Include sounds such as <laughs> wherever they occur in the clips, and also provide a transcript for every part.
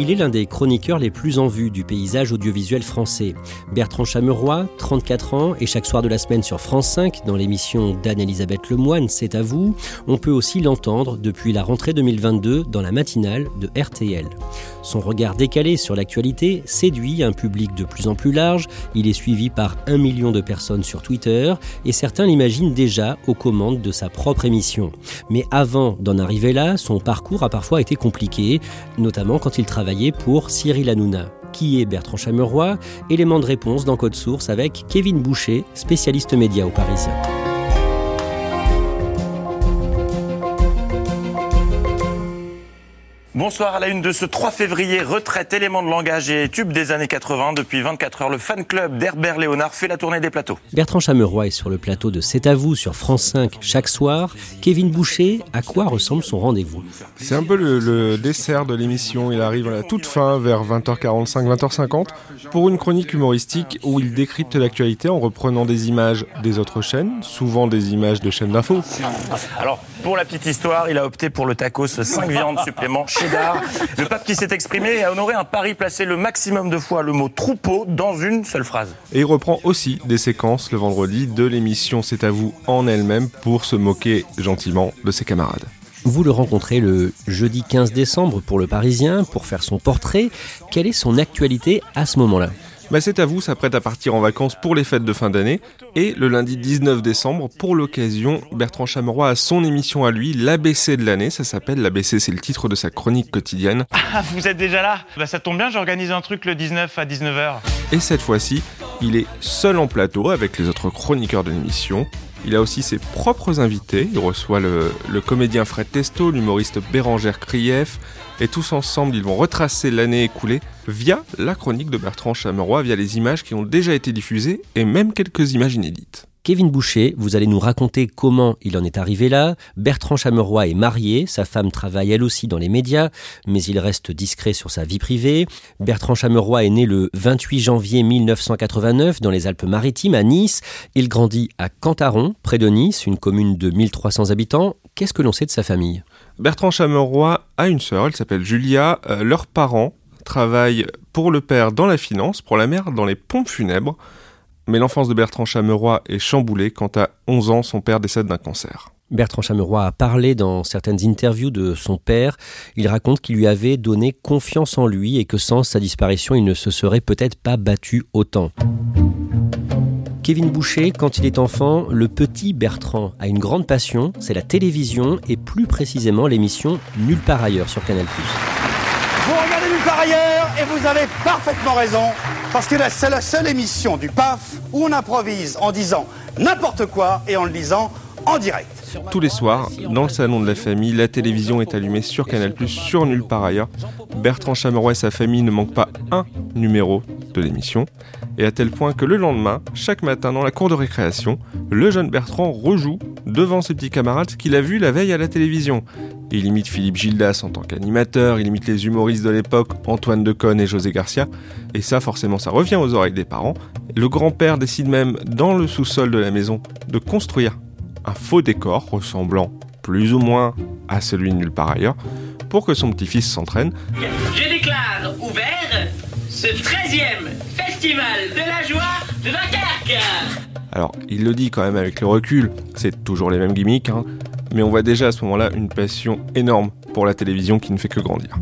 Il est l'un des chroniqueurs les plus en vue du paysage audiovisuel français. Bertrand Chameroy, 34 ans, et chaque soir de la semaine sur France 5, dans l'émission d'Anne-Elisabeth Lemoine, C'est à vous, on peut aussi l'entendre depuis la rentrée 2022 dans la matinale de RTL. Son regard décalé sur l'actualité séduit un public de plus en plus large, il est suivi par un million de personnes sur Twitter, et certains l'imaginent déjà aux commandes de sa propre émission. Mais avant d'en arriver là, son parcours a parfois été compliqué, notamment quand il travaille pour Cyril Hanouna. Qui est Bertrand Chameroy? Élément de réponse dans Code Source avec Kevin Boucher, spécialiste média au Parisien. Bonsoir à la une de ce 3 février, retraite, élément de langage et tube des années 80. Depuis 24 heures, le fan club d'Herbert Léonard fait la tournée des plateaux. Bertrand Chameroy est sur le plateau de C'est à vous sur France 5 chaque soir. Kevin Boucher, à quoi ressemble son rendez-vous? C'est un peu le, dessert de l'émission. Il arrive à la toute fin, vers 20h45, 20h50, pour une chronique humoristique où il décrypte l'actualité en reprenant des images des autres chaînes, souvent des images de chaînes d'infos. Alors, pour la petite histoire, il a opté pour le tacos 5 viandes supplément le pape qui s'est exprimé a honoré un pari placé le maximum de fois le mot troupeau dans une seule phrase. Et il reprend aussi des séquences le vendredi de l'émission C'est à vous en elle-même pour se moquer gentiment de ses camarades. Vous le rencontrez le jeudi 15 décembre pour le Parisien pour faire son portrait. Quelle est son actualité à ce moment-là? Bah c'est à vous, s'apprête à partir en vacances pour les fêtes de fin d'année. Et le lundi 19 décembre, pour l'occasion, Bertrand Chameroy a son émission à lui, l'ABC de l'année. Ça s'appelle l'ABC, c'est le titre de sa chronique quotidienne. <laughs> Ah, vous êtes déjà là? Bah ça tombe bien, j'organise un truc le 19 à 19h. Et cette fois-ci, il est seul en plateau avec les autres chroniqueurs de l'émission. Il a aussi ses propres invités. Il reçoit le, comédien Fred Testo, l'humoriste Bérangère Krief, et tous ensemble, ils vont retracer l'année écoulée via la chronique de Bertrand Chameroy, via les images qui ont déjà été diffusées et même quelques images inédites. Kevin Boucher, vous allez nous raconter comment il en est arrivé là. Bertrand Chameroy est marié, sa femme travaille elle aussi dans les médias, mais il reste discret sur sa vie privée. Bertrand Chameroy est né le 28 janvier 1989 dans les Alpes-Maritimes à Nice. Il grandit à Cantaron, près de Nice, une commune de 1300 habitants. Qu'est-ce que l'on sait de sa famille? Bertrand Chameroy a une sœur, elle s'appelle Julia. Euh, leurs parents travaillent pour le père dans la finance, pour la mère dans les pompes funèbres. Mais l'enfance de Bertrand Chameroy est chamboulée quand à 11 ans son père décède d'un cancer. Bertrand Chameroy a parlé dans certaines interviews de son père. Il raconte qu'il lui avait donné confiance en lui et que sans sa disparition, il ne se serait peut-être pas battu autant. Kevin Boucher, quand il est enfant, le petit Bertrand a une grande passion, c'est la télévision et plus précisément l'émission Nulle part ailleurs sur Canal+. Vous regardez Nulle part ailleurs et vous avez parfaitement raison parce que c'est la seule émission du PAF où on improvise en disant n'importe quoi et en le disant en direct. Tous les soirs, dans le salon de la famille, la télévision est allumée sur Canal+, sur Nulle part ailleurs. Bertrand Chameroy et sa famille ne manquent pas un numéro l'émission et à tel point que le lendemain, chaque matin dans la cour de récréation, le jeune Bertrand rejoue devant ses petits camarades qu'il a vu la veille à la télévision. Il imite Philippe Gildas en tant qu'animateur, il imite les humoristes de l'époque, Antoine Decaune et José Garcia, et ça forcément ça revient aux oreilles des parents. Le grand-père décide même, dans le sous-sol de la maison, de construire un faux décor ressemblant plus ou moins à celui nulle part ailleurs, pour que son petit-fils s'entraîne. Ce 13e festival de la joie de Dunkerque. Alors, il le dit quand même avec le recul, c'est toujours les mêmes gimmicks, hein, mais on voit déjà à ce moment-là une passion énorme pour la télévision qui ne fait que grandir.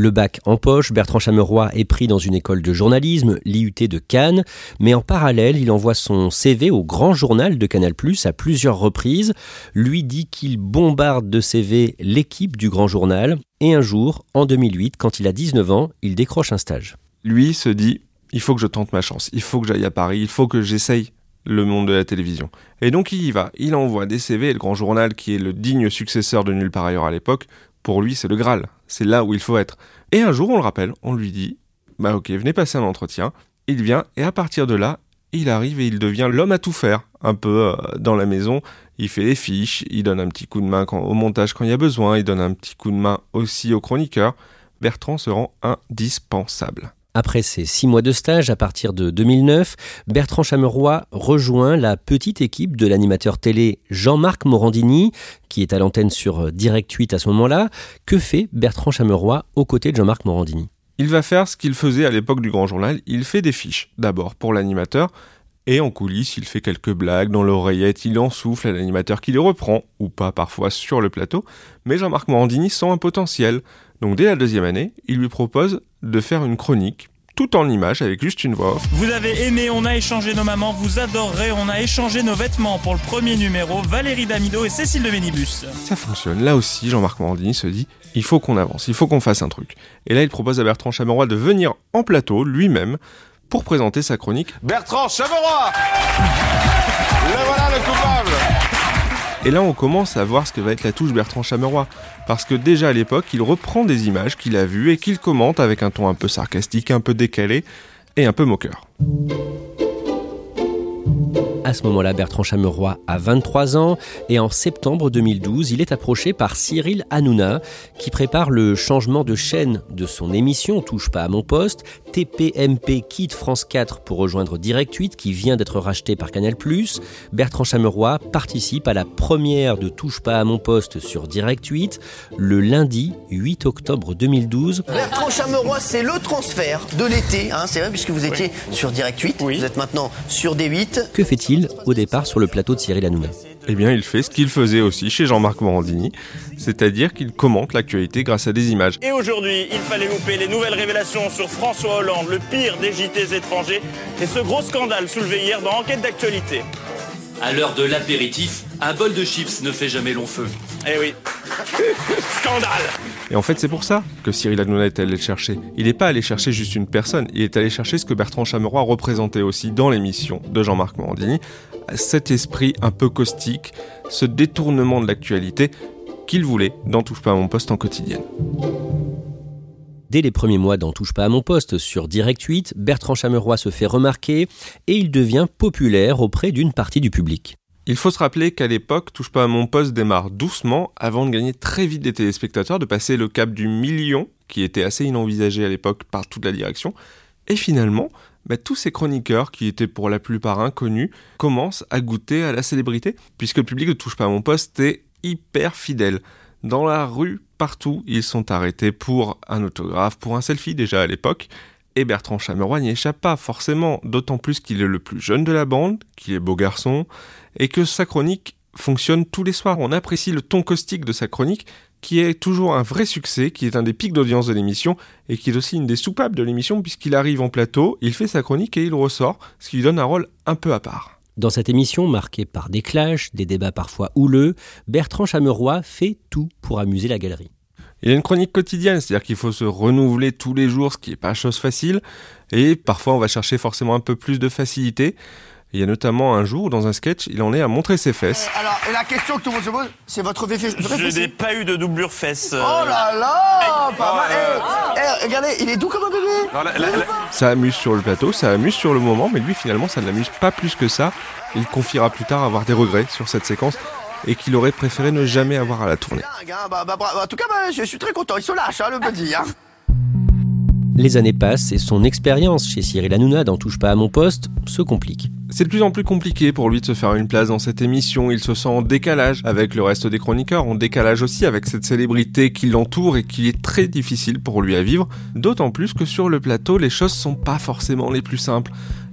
Le bac en poche, Bertrand Chameroy est pris dans une école de journalisme, l'IUT de Cannes, mais en parallèle, il envoie son CV au grand journal de Canal+, à plusieurs reprises, lui dit qu'il bombarde de CV l'équipe du grand journal, et un jour, en 2008, quand il a 19 ans, il décroche un stage. Lui se dit, il faut que je tente ma chance, il faut que j'aille à Paris, il faut que j'essaye le monde de la télévision. Et donc il y va, il envoie des CV, et le grand journal, qui est le digne successeur de Nulle part ailleurs à l'époque, pour lui, c'est le Graal. C'est là où il faut être. Et un jour, on le rappelle, on lui dit Bah ok, venez passer un entretien. Il vient, et à partir de là, il arrive et il devient l'homme à tout faire, un peu euh, dans la maison. Il fait les fiches, il donne un petit coup de main au montage quand il y a besoin, il donne un petit coup de main aussi au chroniqueur. Bertrand se rend indispensable. Après ses six mois de stage, à partir de 2009, Bertrand Chameroy rejoint la petite équipe de l'animateur télé Jean-Marc Morandini, qui est à l'antenne sur Direct 8 à ce moment-là. Que fait Bertrand Chameroy aux côtés de Jean-Marc Morandini? Il va faire ce qu'il faisait à l'époque du Grand Journal. Il fait des fiches, d'abord pour l'animateur, et en coulisses, il fait quelques blagues dans l'oreillette, il en souffle à l'animateur qui les reprend, ou pas parfois sur le plateau, mais Jean-Marc Morandini sent un potentiel. Donc dès la deuxième année, il lui propose de faire une chronique tout en image avec juste une voix Vous avez aimé, on a échangé nos mamans, vous adorerez, on a échangé nos vêtements pour le premier numéro, Valérie Damido et Cécile de Vénibus. Ça fonctionne. Là aussi, Jean-Marc Morandini se dit il faut qu'on avance, il faut qu'on fasse un truc. Et là, il propose à Bertrand Chameroy de venir en plateau lui-même pour présenter sa chronique. Bertrand Chameroy Le voilà le coupable et là, on commence à voir ce que va être la touche Bertrand Chameroy. Parce que déjà à l'époque, il reprend des images qu'il a vues et qu'il commente avec un ton un peu sarcastique, un peu décalé et un peu moqueur. À ce moment-là, Bertrand Chameroy a 23 ans et en septembre 2012, il est approché par Cyril Hanouna qui prépare le changement de chaîne de son émission Touche pas à mon poste. TPMP quitte France 4 pour rejoindre Direct 8 qui vient d'être racheté par Canal+. Bertrand Chameroy participe à la première de Touche pas à mon poste sur Direct 8 le lundi 8 octobre 2012. Bertrand Chameroy, c'est le transfert de l'été, hein, c'est vrai puisque vous étiez sur Direct 8, vous êtes maintenant sur D8. Que fait-il? Au départ sur le plateau de Cyril Hanouna eh bien, il fait ce qu'il faisait aussi chez Jean-Marc Morandini, c'est-à-dire qu'il commente l'actualité grâce à des images. Et aujourd'hui, il fallait louper les nouvelles révélations sur François Hollande, le pire des JTs étrangers, et ce gros scandale soulevé hier dans Enquête d'actualité. À l'heure de l'apéritif, un bol de chips ne fait jamais long feu. Eh oui. <laughs> Scandale Et en fait, c'est pour ça que Cyril Hanouna est allé le chercher. Il n'est pas allé chercher juste une personne, il est allé chercher ce que Bertrand Chameroy représentait aussi dans l'émission de Jean-Marc Morandini, cet esprit un peu caustique, ce détournement de l'actualité qu'il voulait dans Touche pas à mon poste en quotidienne. Dès les premiers mois d'En touche pas à mon poste sur Direct 8, Bertrand Chameroy se fait remarquer et il devient populaire auprès d'une partie du public. Il faut se rappeler qu'à l'époque, Touche pas à mon poste démarre doucement avant de gagner très vite des téléspectateurs, de passer le cap du million, qui était assez inenvisagé à l'époque par toute la direction. Et finalement, bah, tous ces chroniqueurs, qui étaient pour la plupart inconnus, commencent à goûter à la célébrité, puisque le public de Touche pas à mon poste est hyper fidèle. Dans la rue, partout, ils sont arrêtés pour un autographe, pour un selfie déjà à l'époque, et Bertrand Chameroy n'y échappe pas forcément, d'autant plus qu'il est le plus jeune de la bande, qu'il est beau garçon, et que sa chronique fonctionne tous les soirs. On apprécie le ton caustique de sa chronique, qui est toujours un vrai succès, qui est un des pics d'audience de l'émission, et qui est aussi une des soupapes de l'émission, puisqu'il arrive en plateau, il fait sa chronique et il ressort, ce qui lui donne un rôle un peu à part. Dans cette émission, marquée par des clashs, des débats parfois houleux, Bertrand Chameroy fait tout pour amuser la galerie. Il y a une chronique quotidienne, c'est-à-dire qu'il faut se renouveler tous les jours, ce qui n'est pas chose facile, et parfois on va chercher forcément un peu plus de facilité. Il y a notamment un jour, dans un sketch, il en est à montrer ses fesses. Euh, alors, la question que tout le monde se pose, c'est votre vrai Je n'ai pas eu de doublure fesse. Euh. Oh là là Pas mal eh, eh, Regardez, il est doux comme un bébé Ça amuse sur le plateau, ça amuse sur le moment, mais lui finalement ça ne l'amuse pas plus que ça. Il confiera plus tard avoir des regrets sur cette séquence et qu'il aurait préféré ne jamais avoir à la tourner. Bah, bah, en tout cas, bah, je suis très content, il se lâche, hein, le petit. Hein. Les années passent et son expérience chez Cyril Hanouna dans Touche pas à mon poste se complique. C'est de plus en plus compliqué pour lui de se faire une place dans cette émission, il se sent en décalage avec le reste des chroniqueurs, en décalage aussi avec cette célébrité qui l'entoure et qui est très difficile pour lui à vivre, d'autant plus que sur le plateau les choses sont pas forcément les plus simples.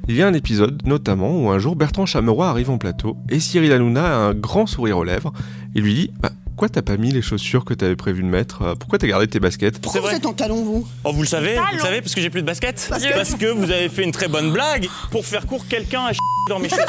Il y a un épisode notamment où un jour Bertrand Chameroy arrive en plateau et Cyril Hanouna a un grand sourire aux lèvres. Et lui dit bah, pourquoi t'as pas mis les chaussures que t'avais prévu de mettre euh, Pourquoi t'as gardé tes baskets? Pourquoi vous êtes en talon, vous? Oh, vous le savez Vous le savez parce que j'ai plus de baskets Parce que- Parce que vous avez fait une très bonne blague. Pour faire court, quelqu'un a dans mes <laughs> chaussures.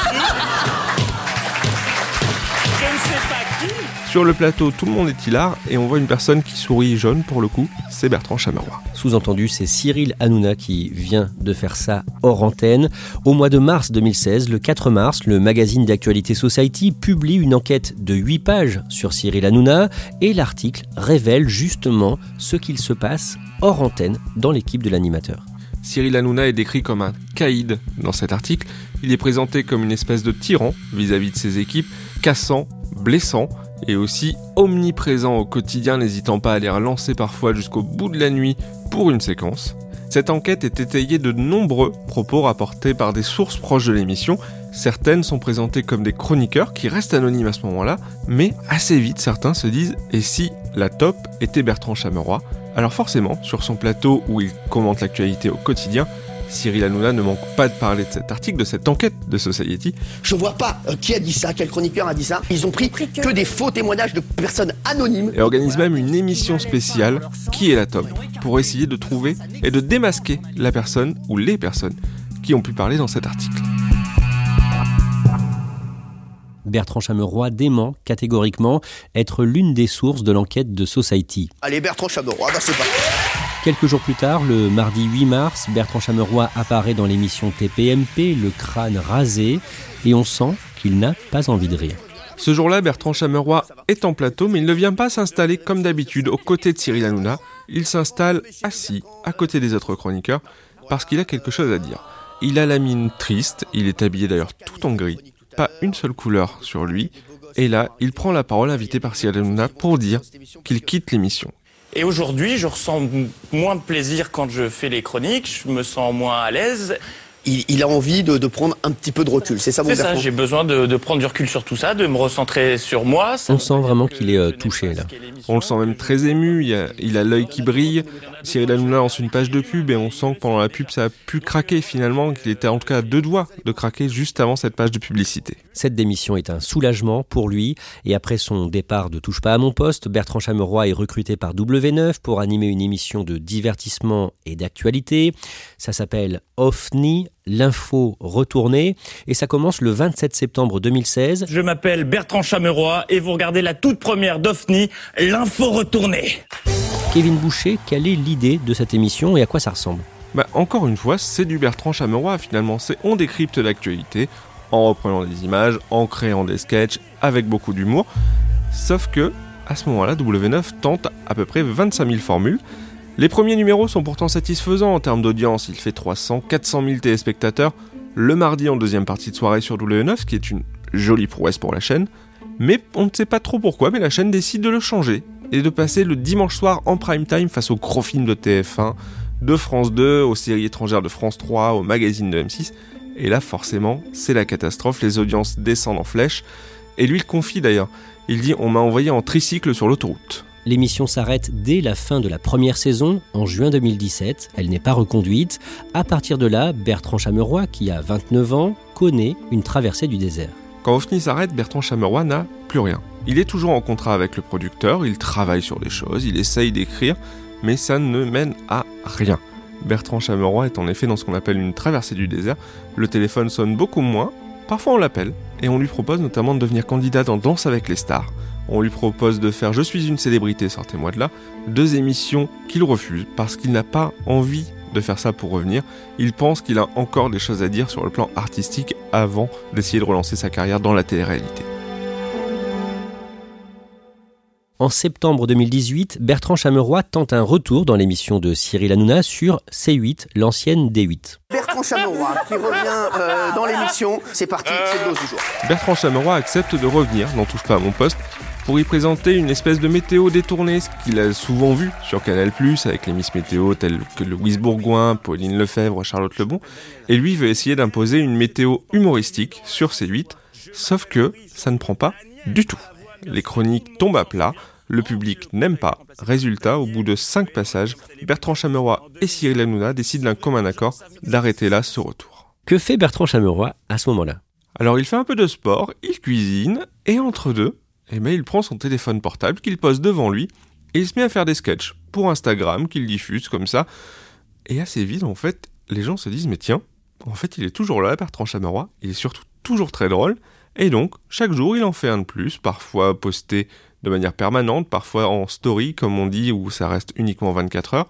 Je ne sais pas qui. Sur le plateau, tout le monde est hilar et on voit une personne qui sourit jaune pour le coup, c'est Bertrand Chameroy. Sous-entendu, c'est Cyril Hanouna qui vient de faire ça hors antenne. Au mois de mars 2016, le 4 mars, le magazine d'actualité Society publie une enquête de 8 pages sur Cyril Hanouna et l'article révèle justement ce qu'il se passe hors antenne dans l'équipe de l'animateur. Cyril Hanouna est décrit comme un caïd dans cet article. Il est présenté comme une espèce de tyran vis-à-vis de ses équipes, cassant, blessant et aussi omniprésent au quotidien, n'hésitant pas à les relancer parfois jusqu'au bout de la nuit pour une séquence. Cette enquête est étayée de nombreux propos rapportés par des sources proches de l'émission. Certaines sont présentées comme des chroniqueurs qui restent anonymes à ce moment-là, mais assez vite certains se disent et si la top était Bertrand Chameroy? Alors forcément, sur son plateau où il commente l'actualité au quotidien, Cyril Hanouna ne manque pas de parler de cet article, de cette enquête de Society. Je vois pas euh, qui a dit ça, quel chroniqueur a dit ça. Ils ont pris que des faux témoignages de personnes anonymes. et organise même une émission spéciale Qui est la top pour essayer de trouver et de démasquer la personne ou les personnes qui ont pu parler dans cet article. Bertrand Chameroy dément catégoriquement être l'une des sources de l'enquête de Society. Allez, Bertrand Chameroy, bah c'est pas. Quelques jours plus tard, le mardi 8 mars, Bertrand Chameroy apparaît dans l'émission TPMP, le crâne rasé, et on sent qu'il n'a pas envie de rire. Ce jour-là, Bertrand Chameroy est en plateau, mais il ne vient pas s'installer comme d'habitude aux côtés de Cyril Hanouna. Il s'installe assis à côté des autres chroniqueurs parce qu'il a quelque chose à dire. Il a la mine triste, il est habillé d'ailleurs tout en gris, pas une seule couleur sur lui. Et là, il prend la parole invité par Cyril Hanouna pour dire qu'il quitte l'émission. Et aujourd'hui, je ressens moins de plaisir quand je fais les chroniques. Je me sens moins à l'aise. Il, il a envie de, de prendre un petit peu de recul, c'est ça mon C'est ça, j'ai besoin de, de prendre du recul sur tout ça, de me recentrer sur moi. Ça On sent vraiment qu'il est euh, touché, là. On le sent même très ému, il a il a l'œil qui brille. Cyril Hanouna lance une page de pub et on sent que pendant la pub ça a pu craquer finalement, qu'il était en tout cas à deux doigts de craquer juste avant cette page de publicité. Cette démission est un soulagement pour lui et après son départ de Touche pas à mon poste, Bertrand Chameroy est recruté par W9 pour animer une émission de divertissement et d'actualité. Ça s'appelle OFNI, l'info retournée et ça commence le 27 septembre 2016. Je m'appelle Bertrand Chameroy et vous regardez la toute première d'OFNI, l'info retournée. Kevin Boucher, quelle est l'idée de cette émission et à quoi ça ressemble? Bah encore une fois, c'est du Bertrand Chameroy finalement, c'est on décrypte l'actualité en reprenant des images, en créant des sketchs avec beaucoup d'humour. Sauf que à ce moment-là, W9 tente à peu près 25 000 formules. Les premiers numéros sont pourtant satisfaisants en termes d'audience, il fait 300, 400 000 téléspectateurs le mardi en deuxième partie de soirée sur W9, ce qui est une jolie prouesse pour la chaîne. Mais on ne sait pas trop pourquoi, mais la chaîne décide de le changer et de passer le dimanche soir en prime time face aux gros films de TF1, de France 2, aux séries étrangères de France 3, aux magazines de M6. Et là, forcément, c'est la catastrophe, les audiences descendent en flèche. Et lui, il confie d'ailleurs. Il dit On m'a envoyé en tricycle sur l'autoroute. L'émission s'arrête dès la fin de la première saison, en juin 2017. Elle n'est pas reconduite. À partir de là, Bertrand Chameroy, qui a 29 ans, connaît une traversée du désert. Quand OFNI s'arrête, Bertrand Chameroy n'a plus rien. Il est toujours en contrat avec le producteur, il travaille sur des choses, il essaye d'écrire, mais ça ne mène à rien. Bertrand Chameroy est en effet dans ce qu'on appelle une traversée du désert. Le téléphone sonne beaucoup moins, parfois on l'appelle, et on lui propose notamment de devenir candidat dans Danse avec les stars. On lui propose de faire Je suis une célébrité, sortez-moi de là, deux émissions qu'il refuse parce qu'il n'a pas envie de faire ça pour revenir. Il pense qu'il a encore des choses à dire sur le plan artistique avant d'essayer de relancer sa carrière dans la télé-réalité. En septembre 2018, Bertrand Chameroy tente un retour dans l'émission de Cyril Hanouna sur C8, l'ancienne D8. Bertrand Chameroy qui revient euh, dans l'émission. C'est parti, c'est le dose du jour. Bertrand Chameroy accepte de revenir, n'en touche pas à mon poste, pour y présenter une espèce de météo détournée, ce qu'il a souvent vu sur Canal+, avec les Miss Météo telles que Louise Bourgoin, Pauline Lefebvre, Charlotte Lebon, et lui veut essayer d'imposer une météo humoristique sur C8, sauf que ça ne prend pas du tout. Les chroniques tombent à plat, le public n'aime pas. Résultat, au bout de cinq passages, Bertrand Chameroy et Cyril Hanouna décident d'un commun accord d'arrêter là ce retour. Que fait Bertrand Chameroy à ce moment-là? Alors il fait un peu de sport, il cuisine, et entre deux, eh ben, il prend son téléphone portable qu'il pose devant lui, et il se met à faire des sketchs pour Instagram qu'il diffuse comme ça. Et assez vite, en fait, les gens se disent, mais tiens, en fait, il est toujours là, Bertrand Chameroy, il est surtout toujours très drôle, et donc, chaque jour, il en fait un de plus, parfois posté de manière permanente, parfois en story, comme on dit, où ça reste uniquement 24 heures,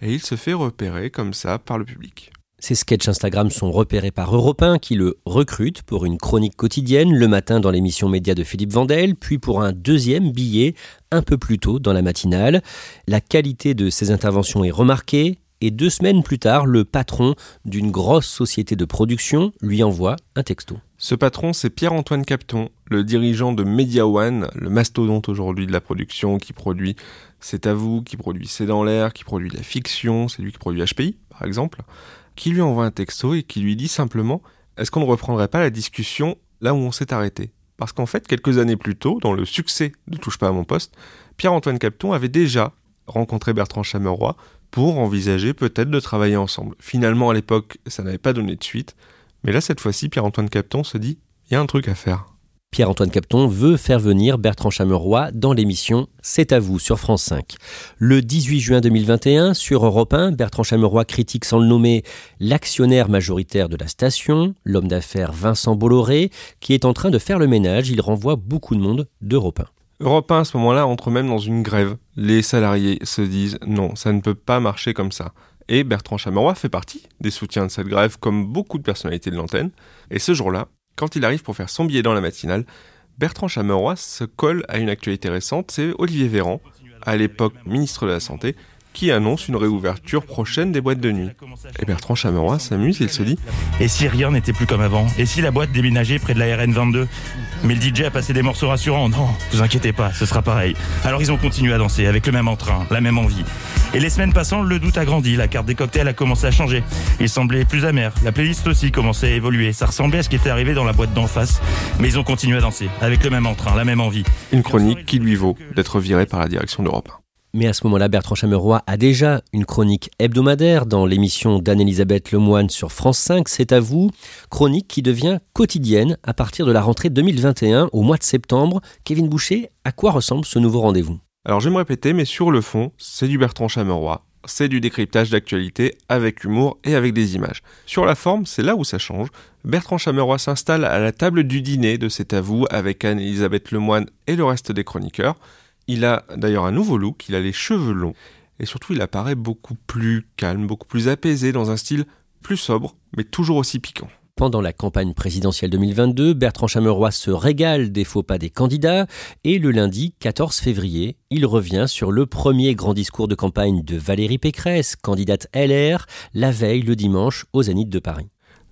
et il se fait repérer comme ça par le public. Ces sketchs Instagram sont repérés par Europe 1 qui le recrute pour une chronique quotidienne le matin dans l'émission Média de Philippe Vandel, puis pour un deuxième billet un peu plus tôt dans la matinale. La qualité de ces interventions est remarquée et deux semaines plus tard, le patron d'une grosse société de production lui envoie un texto. Ce patron, c'est Pierre-Antoine Capton, le dirigeant de Media One, le mastodonte aujourd'hui de la production qui produit C'est à vous, qui produit C'est dans l'air, qui produit la fiction, c'est lui qui produit HPI, par exemple, qui lui envoie un texto et qui lui dit simplement Est-ce qu'on ne reprendrait pas la discussion là où on s'est arrêté? Parce qu'en fait, quelques années plus tôt, dans le succès de Touche pas à mon poste, Pierre-Antoine Capton avait déjà rencontré Bertrand Chameroy pour envisager peut-être de travailler ensemble. Finalement, à l'époque, ça n'avait pas donné de suite. Mais là, cette fois-ci, Pierre-Antoine Capton se dit il y a un truc à faire. Pierre-Antoine Capton veut faire venir Bertrand Chameroy dans l'émission C'est à vous sur France 5. Le 18 juin 2021, sur Europe 1, Bertrand Chameroy critique sans le nommer l'actionnaire majoritaire de la station, l'homme d'affaires Vincent Bolloré, qui est en train de faire le ménage. Il renvoie beaucoup de monde d'Europe 1. Europe 1 à ce moment-là entre même dans une grève. Les salariés se disent non, ça ne peut pas marcher comme ça. Et Bertrand Chameroy fait partie des soutiens de cette grève, comme beaucoup de personnalités de l'antenne. Et ce jour-là, quand il arrive pour faire son billet dans la matinale, Bertrand Chameroy se colle à une actualité récente, c'est Olivier Véran, à l'époque ministre de la Santé, qui annonce une réouverture prochaine des boîtes de nuit. Et Bertrand Chameroy s'amuse il se dit Et si rien n'était plus comme avant? Et si la boîte déménageait près de la RN 22 Mais le DJ a passé des morceaux rassurants. Non, vous inquiétez pas, ce sera pareil. Alors ils ont continué à danser avec le même entrain, la même envie. Et les semaines passant, le doute a grandi, la carte des cocktails a commencé à changer. Il semblait plus amer, la playlist aussi commençait à évoluer. Ça ressemblait à ce qui était arrivé dans la boîte d'en face. Mais ils ont continué à danser, avec le même entrain, la même envie. Une chronique qui lui vaut d'être viré par la direction d'Europe 1. Mais à ce moment-là, Bertrand Chameroy a déjà une chronique hebdomadaire dans l'émission d'Anne-Elisabeth Lemoine sur France 5, C'est à vous, chronique qui devient quotidienne à partir de la rentrée 2021 au mois de septembre. Kevin Boucher, à quoi ressemble ce nouveau rendez-vous? Alors je vais me répéter, mais sur le fond, c'est du Bertrand Chameroy. C'est du décryptage d'actualité avec humour et avec des images. Sur la forme, c'est là où ça change. Bertrand Chameroy s'installe à la table du dîner de C'est à vous avec Anne-Elisabeth Lemoine et le reste des chroniqueurs. Il a d'ailleurs un nouveau look, il a les cheveux longs, et surtout il apparaît beaucoup plus calme, beaucoup plus apaisé, dans un style plus sobre, mais toujours aussi piquant. Pendant la campagne présidentielle 2022, Bertrand Chameroy se régale des faux pas des candidats et le lundi 14 février, il revient sur le premier grand discours de campagne de Valérie Pécresse, candidate LR, la veille le dimanche au Zénith de Paris.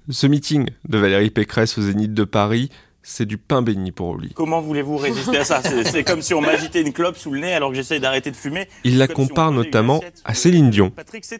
Ce meeting de Valérie Pécresse au Zénith de Paris, c'est du pain béni pour lui. Comment voulez-vous résister à ça C'est comme si on m'agitait une clope sous le nez alors que j'essaye d'arrêter de fumer. Il la compare notamment à Céline Dion,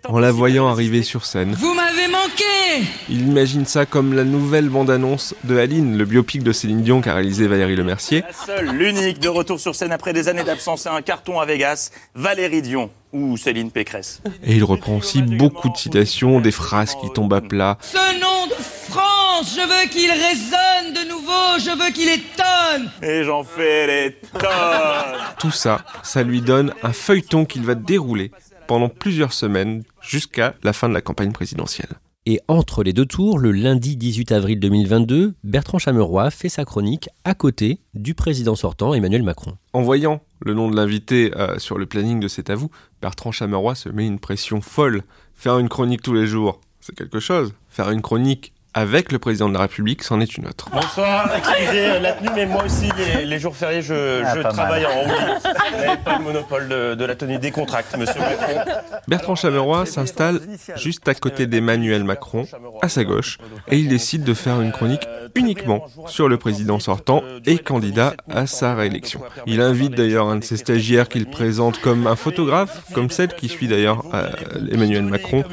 en la voyant arriver sur scène. Vous m'avez manqué Il imagine ça comme la nouvelle bande-annonce de Aline, le biopic de Céline Dion qu'a réalisé Valérie Lemercier. La seule, l'unique de retour sur scène après des années d'absence et un carton à Vegas, Valérie Dion ou Céline Pécresse. Et il reprend aussi beaucoup de citations, des phrases qui tombent à plat. Ce nom de France, je veux qu'il résonne de nouveau, je veux qu'il étonne Et j'en fais les tonnes <laughs> Tout ça, ça lui donne un feuilleton qu'il va dérouler pendant plusieurs semaines jusqu'à la fin de la campagne présidentielle. Et entre les deux tours, le lundi 18 avril 2022, Bertrand Chameroy fait sa chronique à côté du président sortant Emmanuel Macron. En voyant le nom de l'invité euh, sur le planning de C'est à vous, Bertrand Chameroy se met une pression folle. Faire une chronique tous les jours, c'est quelque chose. Faire une chronique avec le président de la République, c'en est une autre. Bonsoir, excusez la tenue, mais moi aussi, les, jours fériés, je, Ah, je travaille mal. en Hongrie. Vous n'avez pas le monopole de, de la tenue des contracts, monsieur Macron. Bertrand Chameroy s'installe juste à côté d'Emmanuel Macron, à sa gauche, et il décide de faire une chronique uniquement sur le président sortant et candidat à sa réélection. Il invite d'ailleurs un de ses stagiaires qu'il présente comme un photographe, comme celle qui suit d'ailleurs euh, Emmanuel Macron,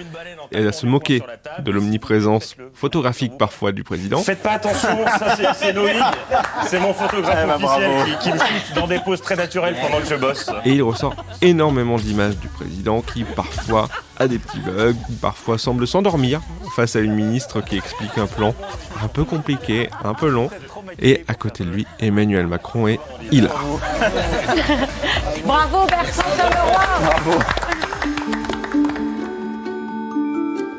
et à se moquer de l'omniprésence photographique parfois du président. Faites pas attention, ça c'est- Loïc, <laughs> c'est mon photographe Eh ben, officiel qui, qui me shoot dans des poses très naturelles pendant que je bosse. Et il ressort énormément d'images du président qui parfois a des petits bugs, parfois semble s'endormir face à une ministre qui explique un plan un peu compliqué, un peu long. Et à côté de lui, Emmanuel Macron est hilar. <laughs> Bravo Bertrand Chameroy Bravo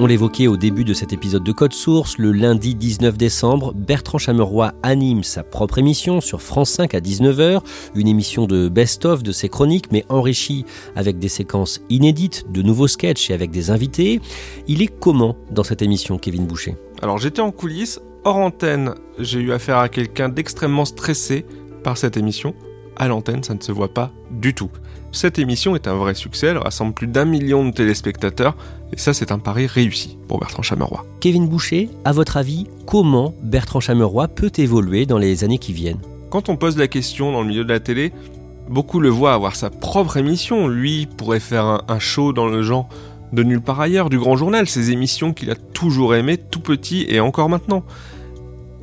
On l'évoquait au début de cet épisode de Code Source, le lundi 19 décembre, Bertrand Chameroy anime sa propre émission sur France 5 à 19h, une émission de best-of de ses chroniques, mais enrichie avec des séquences inédites, de nouveaux sketchs et avec des invités. Il est comment dans cette émission, Kevin Boucher? Alors j'étais en coulisses, hors antenne, j'ai eu affaire à quelqu'un d'extrêmement stressé par cette émission. À l'antenne, ça ne se voit pas du tout. Cette émission est un vrai succès, elle rassemble plus d'un million de téléspectateurs, et ça c'est un pari réussi pour Bertrand Chameroy. Kevin Boucher, à votre avis, comment Bertrand Chameroy peut évoluer dans les années qui viennent? Quand on pose la question dans le milieu de la télé, beaucoup le voient avoir sa propre émission. Lui pourrait faire un, un show dans le genre de nulle part ailleurs, du grand journal, ces émissions qu'il a toujours aimées, tout petit et encore maintenant.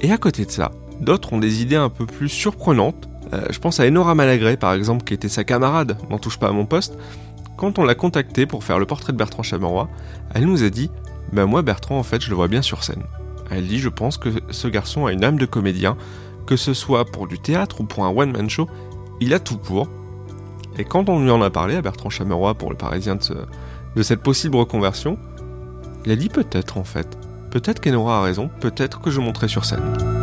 Et à côté de ça, d'autres ont des idées un peu plus surprenantes. Euh, je pense à Enora Malagré, par exemple, qui était sa camarade, n'en touche pas à mon poste. Quand on l'a contactée pour faire le portrait de Bertrand Chameroy, elle nous a dit Ben moi, Bertrand, en fait, je le vois bien sur scène. Elle dit Je pense que ce garçon a une âme de comédien, que ce soit pour du théâtre ou pour un one-man show, il a tout pour. Et quand on lui en a parlé à Bertrand Chameroy pour le Parisien de, de cette possible reconversion, il a dit peut-être en fait. Peut-être qu'Enora a raison, peut-être que je monterai sur scène.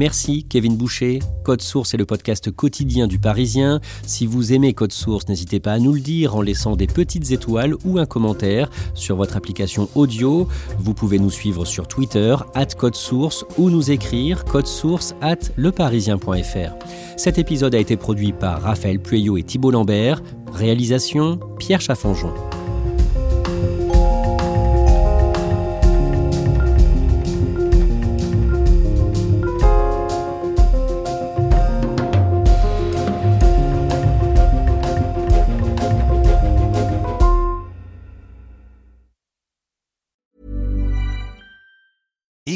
Merci Kevin Boucher. Code Source est le podcast quotidien du Parisien. Si vous aimez Code Source, n'hésitez pas à nous le dire en laissant des petites étoiles ou un commentaire sur votre application audio. Vous pouvez nous suivre sur Twitter, at Code Source, ou nous écrire codesource at leparisien.fr. Cet épisode a été produit par Raphaël Pueyo et Thibault Lambert. Réalisation Pierre Chaffanjon.